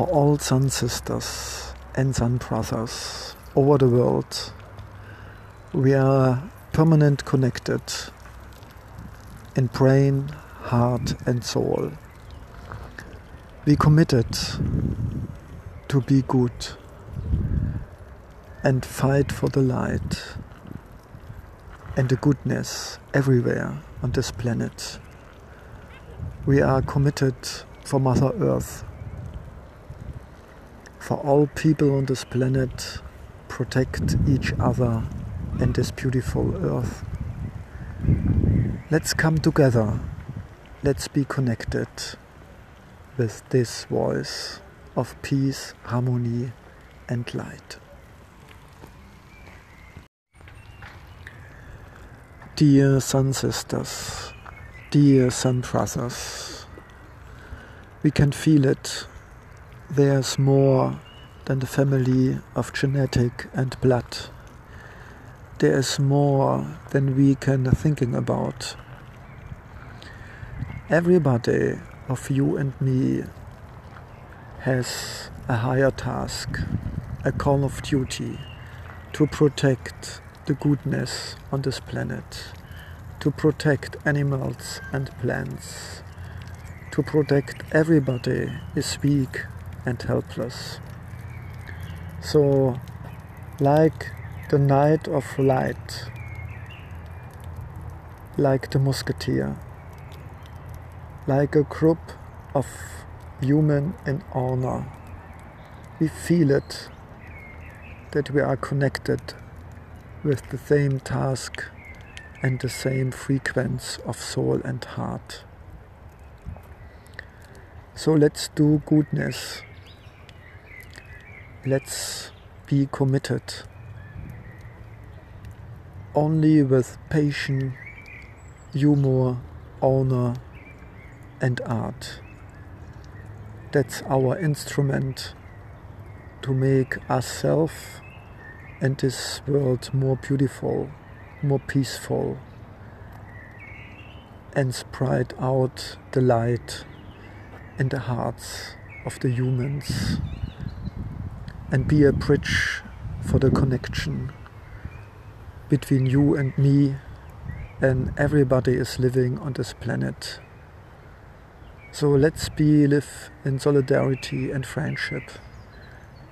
for all sun sisters and sun brothers over the world. We are permanent connected in brain, heart, and soul. We committed to be good and fight for the light and the goodness everywhere on this planet. We are committed for Mother Earth, for all people on this planet, protect each other and this beautiful earth. Let's come together. Let's be connected with this voice of peace, harmony, and light. Dear Sun Sisters, dear Sun Brothers, we can feel it. There's more than the family of genetic and blood. There is more than we can thinking about. Everybody of you and me has a higher task, a call of duty to protect the goodness on this planet, to protect animals and plants, to protect everybody is weak and helpless. So, like the Knight of Light, like the Musketeer, like a group of human in honor, we feel it that we are connected with the same task and the same frequency of soul and heart. So let's do goodness. Let's be committed. Only with patience, humor, honor, and art. That's our instrument to make ourselves and this world more beautiful, more peaceful, and spread out the light in the hearts of the humans and be a bridge for the connection between you and me and everybody is living on this planet. So let's be live in solidarity and friendship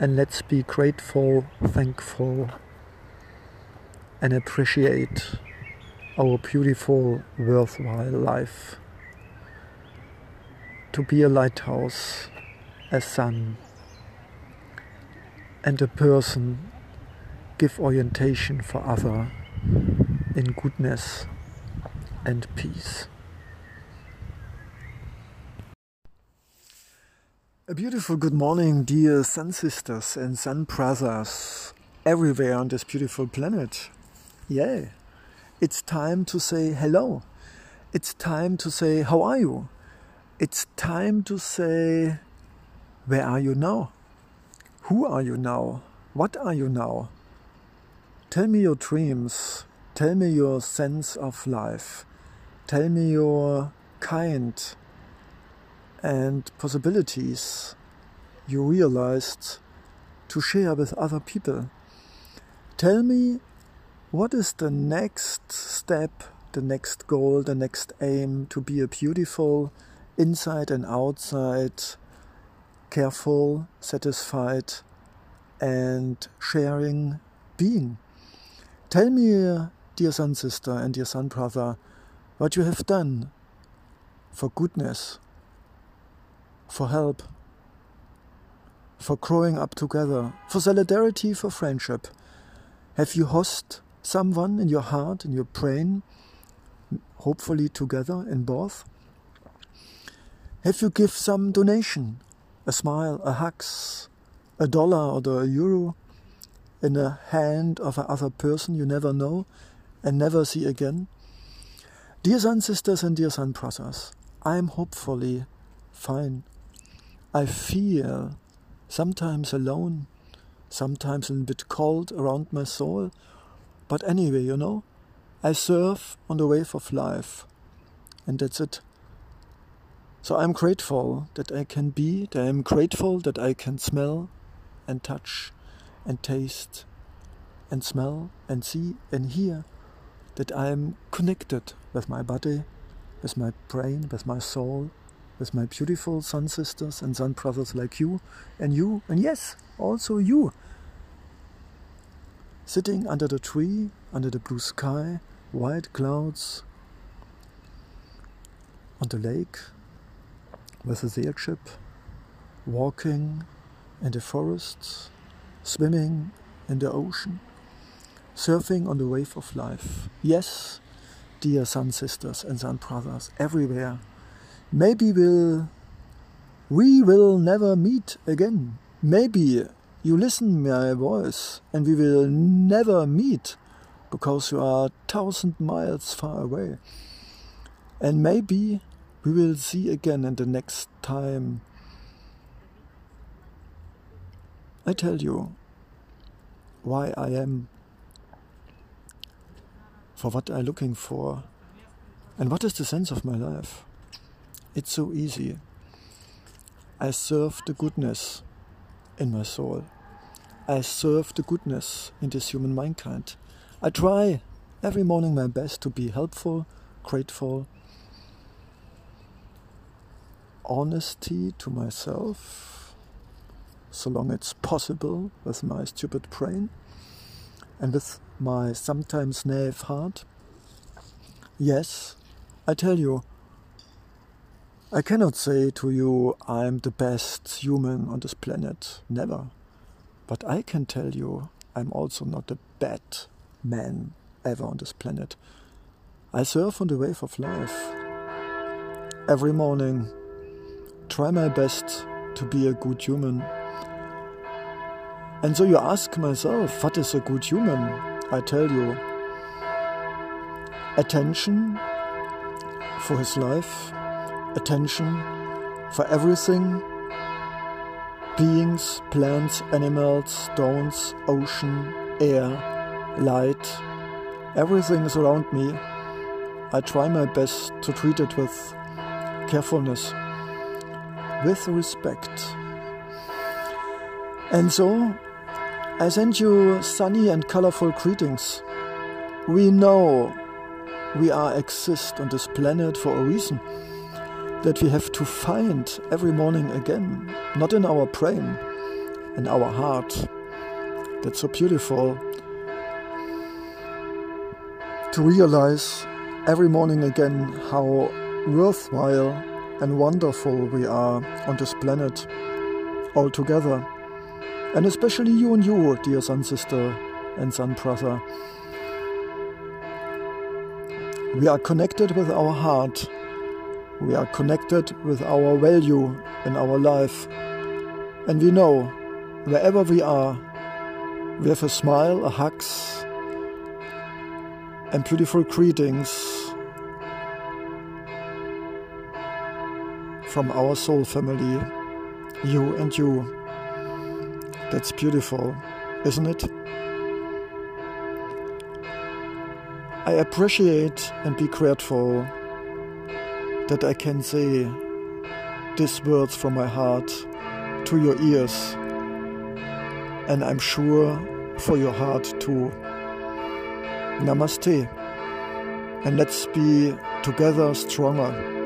and let's be grateful, thankful, and appreciate our beautiful, worthwhile life. To be a lighthouse, a sun, and a person give orientation for other in goodness and peace. A beautiful good morning, dear sun sisters and sun brothers everywhere on this beautiful planet. Yeah, it's time to say hello. It's time to say, How are you? It's time to say, Where are you now? Who are you now? What are you now? Tell me your dreams. Tell me your sense of life. Tell me your kind and possibilities you realized to share with other people. Tell me what is the next step, the next goal, the next aim to be a beautiful, inside and outside, careful, satisfied, and sharing being. Tell me, dear sun sister and dear son brother, what you have done for goodness for help, for growing up together, for solidarity, for friendship. Have you host someone in your heart, in your brain, hopefully together in both? Have you give some donation, a smile, a hugs, a dollar or a euro in the hand of another person you never know and never see again? Dear sun sisters and dear sun brothers, I am hopefully fine I feel sometimes alone, sometimes a little bit cold around my soul. But anyway, you know, I surf on the wave of life, and that's it. So I'm grateful that I can be, that I'm grateful that I can smell and touch and taste and smell and see and hear, that I am connected with my body, with my brain, with my soul, with my beautiful sun sisters and sun brothers like you and you, and yes, also you. Sitting under the tree, under the blue sky, white clouds, on the lake, with a sailship, walking in the forests, swimming in the ocean, surfing on the wave of life. Yes, dear sun sisters and sun brothers everywhere Maybe we'll we will never meet again. Maybe you listen my voice and we will never meet because you are a thousand miles far away. And maybe we will see again in the next time. I tell you why I am for what I'm looking for and what is the sense of my life. It's so easy. I serve the goodness in my soul. I serve the goodness in this human mankind. I try every morning my best to be helpful, grateful, honesty to myself, so long it's possible with my stupid brain and with my sometimes naive heart. Yes, I tell you, I cannot say to you, I'm the best human on this planet. Never. But I can tell you, I'm also not the bad man ever on this planet. I surf on the wave of life. Every morning, try my best to be a good human. And so you ask myself, what is a good human? I tell you, attention for his life attention for everything beings, plants, animals, stones, ocean, air, light, everything is around me. I try my best to treat it with carefulness, with respect. And so, I send you sunny and colorful greetings. We know we are exist on this planet for a reason that we have to find every morning again, not in our brain, in our heart. That's so beautiful to realize every morning again how worthwhile and wonderful we are on this planet all together. And especially you and you, dear sun sister and sun brother. We are connected with our heart we are connected with our value in our life. And we know wherever we are, we have a smile, a hugs, and beautiful greetings from our soul family, you and you. That's beautiful, isn't it? I appreciate and be grateful that I can say these words from my heart to your ears, and I'm sure for your heart too. Namaste, and let's be together stronger.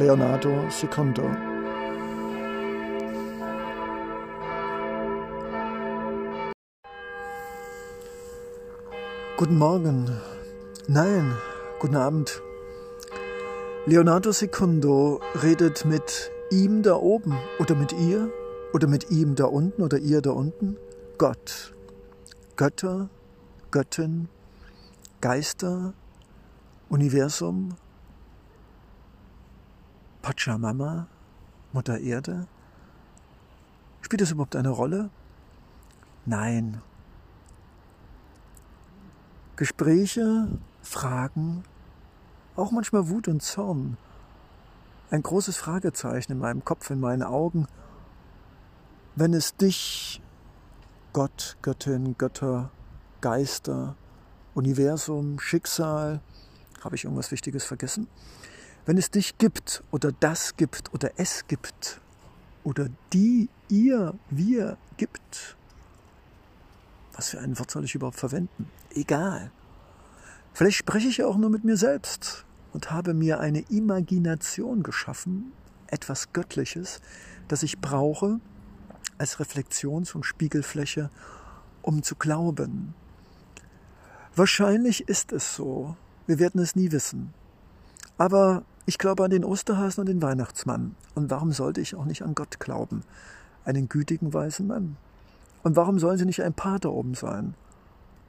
Leonardo Secundo. Guten Morgen. Nein, guten Abend. Leonardo Secundo redet mit ihm da oben oder mit ihr oder mit ihm da unten oder ihr da unten. Gott, Götter, Göttin, Geister, Universum, Pachamama, Mutter Erde. Spielt das überhaupt eine Rolle? Nein. Gespräche, Fragen, auch manchmal Wut und Zorn. Ein großes Fragezeichen in meinem Kopf, in meinen Augen. Wenn es dich, Gott, Göttin, Götter, Geister, Universum, Schicksal, habe ich irgendwas Wichtiges vergessen? Wenn es dich gibt oder das gibt oder es gibt oder die, ihr, wir gibt, was für ein Wort soll ich überhaupt verwenden? Egal. Vielleicht spreche ich auch nur mit mir selbst und habe mir eine Imagination geschaffen, etwas Göttliches, das ich brauche als Reflexions- und Spiegelfläche, um zu glauben. Wahrscheinlich ist es so. Wir werden es nie wissen. Aber ich glaube an den Osterhasen und den Weihnachtsmann. Und warum sollte ich auch nicht an Gott glauben? Einen gütigen weisen Mann. Und warum sollen sie nicht ein Paar da oben sein?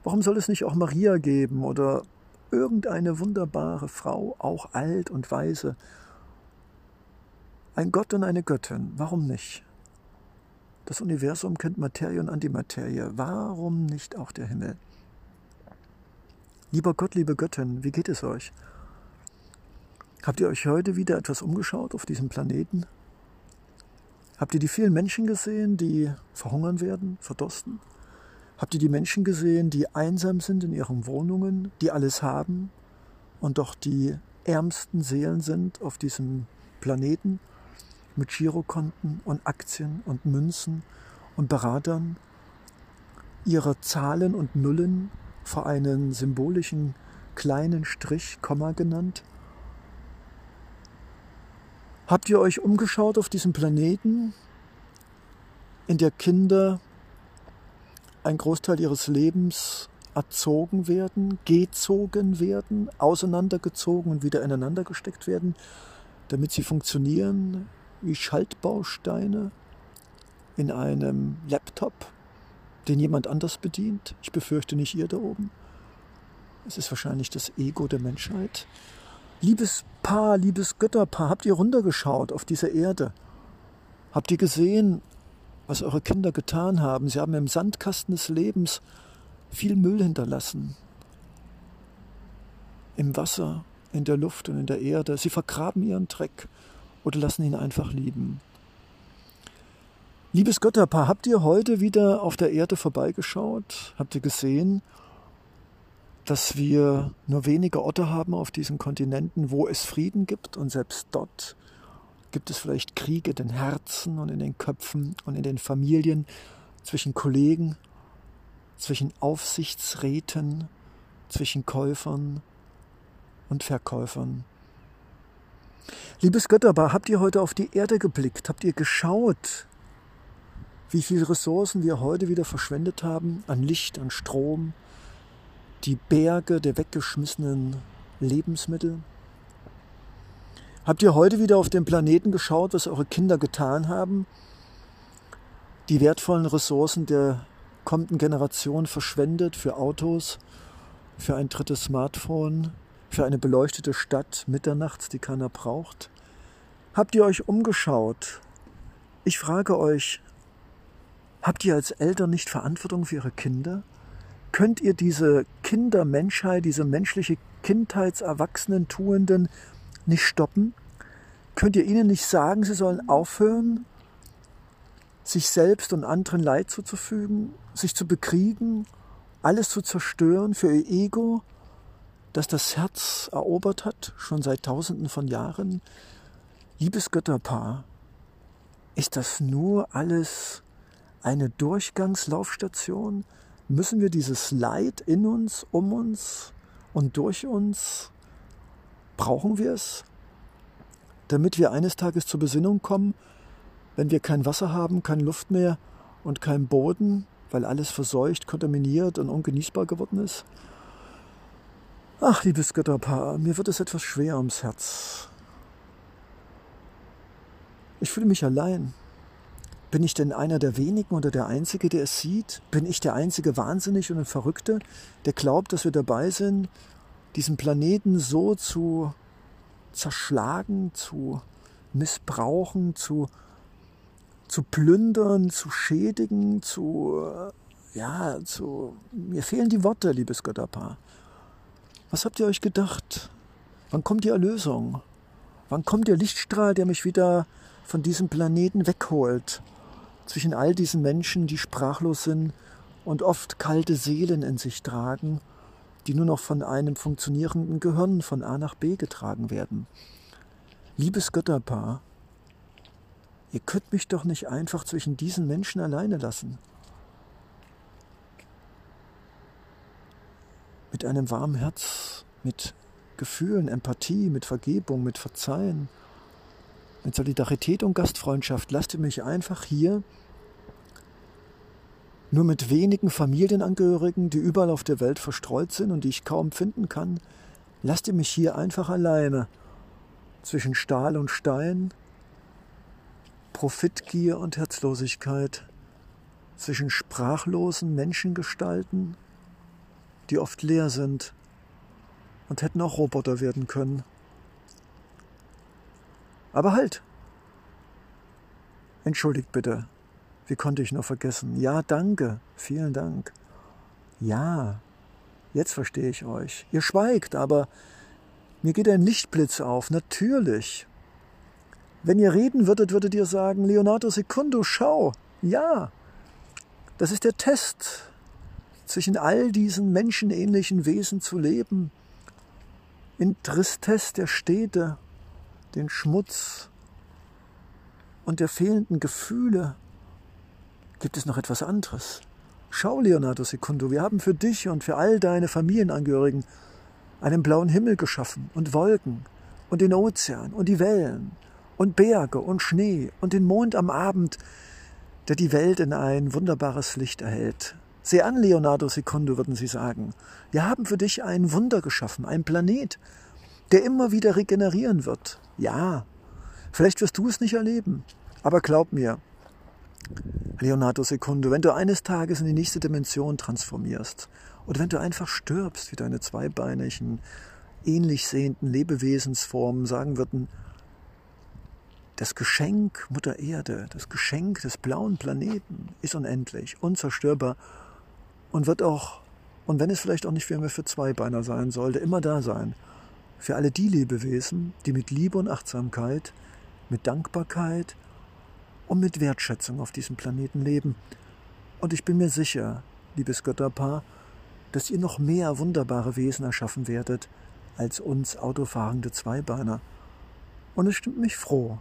Warum soll es nicht auch Maria geben oder irgendeine wunderbare Frau, auch alt und weise? Ein Gott und eine Göttin, warum nicht? Das Universum kennt Materie und Antimaterie, warum nicht auch der Himmel? Lieber Gott, liebe Göttin, wie geht es euch? Habt ihr euch heute wieder etwas umgeschaut auf diesem Planeten? Habt ihr die vielen Menschen gesehen, die verhungern werden, verdursten? Habt ihr die Menschen gesehen, die einsam sind in ihren Wohnungen, die alles haben und doch die ärmsten Seelen sind auf diesem Planeten mit Girokonten und Aktien und Münzen und Beratern, ihre Zahlen und Nullen vor einen symbolischen kleinen Strich, Komma genannt? Habt ihr euch umgeschaut auf diesem Planeten, in der Kinder ein Großteil ihres Lebens erzogen werden, gezogen werden, auseinandergezogen und wieder ineinander gesteckt werden, damit sie funktionieren wie Schaltbausteine in einem Laptop, den jemand anders bedient? Ich befürchte nicht ihr da oben. Es ist wahrscheinlich das Ego der Menschheit. Liebes Paar, liebes Götterpaar, habt ihr runtergeschaut auf diese Erde? Habt ihr gesehen, was eure Kinder getan haben? Sie haben im Sandkasten des Lebens viel Müll hinterlassen. Im Wasser, in der Luft und in der Erde. Sie vergraben ihren Dreck oder lassen ihn einfach lieben. Liebes Götterpaar, habt ihr heute wieder auf der Erde vorbeigeschaut? Habt ihr gesehen, dass wir nur wenige Orte haben auf diesen Kontinenten, wo es Frieden gibt und selbst dort gibt es vielleicht Kriege in den Herzen und in den Köpfen und in den Familien zwischen Kollegen, zwischen Aufsichtsräten, zwischen Käufern und Verkäufern. Liebes Götterpaar, habt ihr heute auf die Erde geblickt? Habt ihr geschaut, wie viele Ressourcen wir heute wieder verschwendet haben an Licht, an Strom, die Berge der weggeschmissenen Lebensmittel? Habt ihr heute wieder auf den Planeten geschaut, was eure Kinder getan haben? Die wertvollen Ressourcen der kommenden Generation verschwendet für Autos, für ein drittes Smartphone, für eine beleuchtete Stadt mitternachts, die keiner braucht? Habt ihr euch umgeschaut? Ich frage euch, habt ihr als Eltern nicht Verantwortung für ihre Kinder? Könnt ihr diese Kindermenschheit, diese menschliche Kindheitserwachsenen-Tuenden nicht stoppen? Könnt ihr ihnen nicht sagen, sie sollen aufhören, sich selbst und anderen Leid zuzufügen, sich zu bekriegen, alles zu zerstören für ihr Ego, das das Herz erobert hat, schon seit tausenden von Jahren? Liebes Götterpaar, ist das nur alles eine Durchgangslaufstation? Müssen wir dieses Leid in uns, um uns und durch uns, brauchen wir es, damit wir eines Tages zur Besinnung kommen, wenn wir kein Wasser haben, keine Luft mehr und keinen Boden, weil alles verseucht, kontaminiert und ungenießbar geworden ist? Ach, liebes Götterpaar, mir wird es etwas schwer ums Herz. Ich fühle mich allein. Bin ich denn einer der wenigen oder der Einzige, der es sieht? Bin ich der einzige Wahnsinnig und Verrückte, der glaubt, dass wir dabei sind, diesen Planeten so zu zerschlagen, zu missbrauchen, zu, zu plündern, zu schädigen, zu, ja, zu, mir fehlen die Worte, liebes Götterpaar. Was habt ihr euch gedacht? Wann kommt die Erlösung? Wann kommt der Lichtstrahl, der mich wieder von diesem Planeten wegholt? Zwischen all diesen Menschen, die sprachlos sind und oft kalte Seelen in sich tragen, die nur noch von einem funktionierenden Gehirn von A nach B getragen werden. Liebes Götterpaar, ihr könnt mich doch nicht einfach zwischen diesen Menschen alleine lassen. Mit einem warmen Herz, mit Gefühlen, Empathie, mit Vergebung, mit Verzeihen, mit Solidarität und Gastfreundschaft lasst ihr mich einfach hier nur mit wenigen Familienangehörigen, die überall auf der Welt verstreut sind und die ich kaum finden kann, lasst ihr mich hier einfach alleine zwischen Stahl und Stein, Profitgier und Herzlosigkeit, zwischen sprachlosen Menschengestalten, die oft leer sind und hätten auch Roboter werden können. Aber halt! Entschuldigt bitte, wie konnte ich nur vergessen? Ja, danke, vielen Dank. Ja, jetzt verstehe ich euch. Ihr schweigt, aber mir geht ein Lichtblitz auf, natürlich. Wenn ihr reden würdet, würdet ihr sagen, Leonardo Secundo, schau, ja, das ist der Test, zwischen all diesen menschenähnlichen Wesen zu leben, in Tristesse der Städte, den Schmutz und der fehlenden Gefühle, gibt es noch etwas anderes. Schau, Leonardo Secundo, wir haben für dich und für all deine Familienangehörigen einen blauen Himmel geschaffen und Wolken und den Ozean und die Wellen und Berge und Schnee und den Mond am Abend, der die Welt in ein wunderbares Licht erhält. Seh an, Leonardo Secundo, würden sie sagen. Wir haben für dich ein Wunder geschaffen, ein Planet, der immer wieder regenerieren wird. Ja, vielleicht wirst du es nicht erleben, aber glaub mir, Leonardo Secundo, wenn du eines Tages in die nächste Dimension transformierst oder wenn du einfach stirbst, wie deine zweibeinigen, ähnlich sehenden Lebewesensformen sagen würden, das Geschenk Mutter Erde, das Geschenk des blauen Planeten ist unendlich, unzerstörbar und wird auch, und wenn es vielleicht auch nicht mehr für Zweibeiner sein sollte, immer da sein. Für alle die Lebewesen, die mit Liebe und Achtsamkeit, mit Dankbarkeit und mit Wertschätzung auf diesem Planeten leben. Und ich bin mir sicher, liebes Götterpaar, dass ihr noch mehr wunderbare Wesen erschaffen werdet als uns autofahrende Zweibeiner. Und es stimmt mich froh.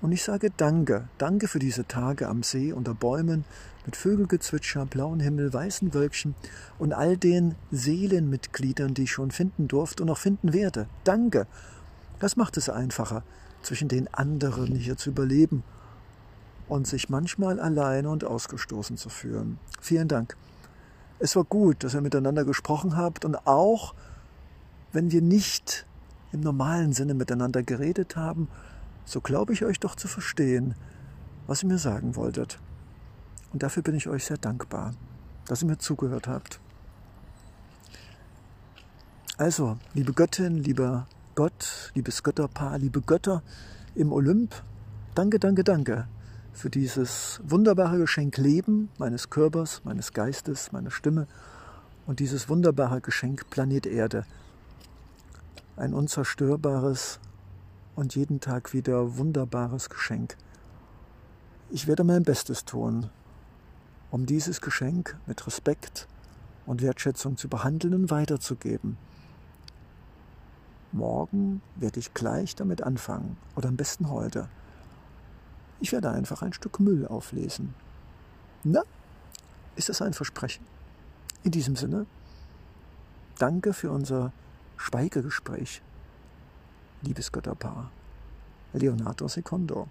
Und ich sage Danke, danke für diese Tage am See unter Bäumen mit Vögelgezwitscher, blauen Himmel, weißen Wölkchen und all den Seelenmitgliedern, die ich schon finden durfte und noch finden werde. Danke. Das macht es einfacher, zwischen den anderen hier zu überleben und sich manchmal alleine und ausgestoßen zu fühlen. Vielen Dank. Es war gut, dass ihr miteinander gesprochen habt und auch, wenn wir nicht im normalen Sinne miteinander geredet haben, so glaube ich euch doch zu verstehen, was ihr mir sagen wolltet. Und dafür bin ich euch sehr dankbar, dass ihr mir zugehört habt. Also, liebe Göttin, lieber Gott, liebes Götterpaar, liebe Götter im Olymp, danke, danke, danke für dieses wunderbare Geschenk Leben meines Körpers, meines Geistes, meiner Stimme und dieses wunderbare Geschenk Planet Erde. Ein unzerstörbares und jeden Tag wieder wunderbares Geschenk. Ich werde mein Bestes tun, um dieses Geschenk mit Respekt und Wertschätzung zu behandeln und weiterzugeben. Morgen werde ich gleich damit anfangen oder am besten heute. Ich werde einfach ein Stück Müll auflesen. Na, ist das ein Versprechen? In diesem Sinne, danke für unser Schweigegespräch, liebes Götterpaar. Leonardo Secondo.